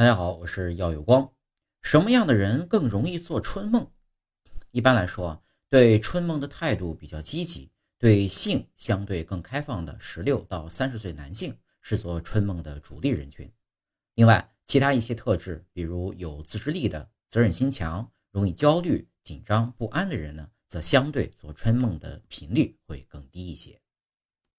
大家好，我是耀有光。什么样的人更容易做春梦？一般来说，对春梦的态度比较积极，对性相对更开放的十六到三十岁男性是做春梦的主力人群。另外，其他一些特质，比如有自制力的、责任心强、容易焦虑、紧张不安的人呢，则相对做春梦的频率会更低一些。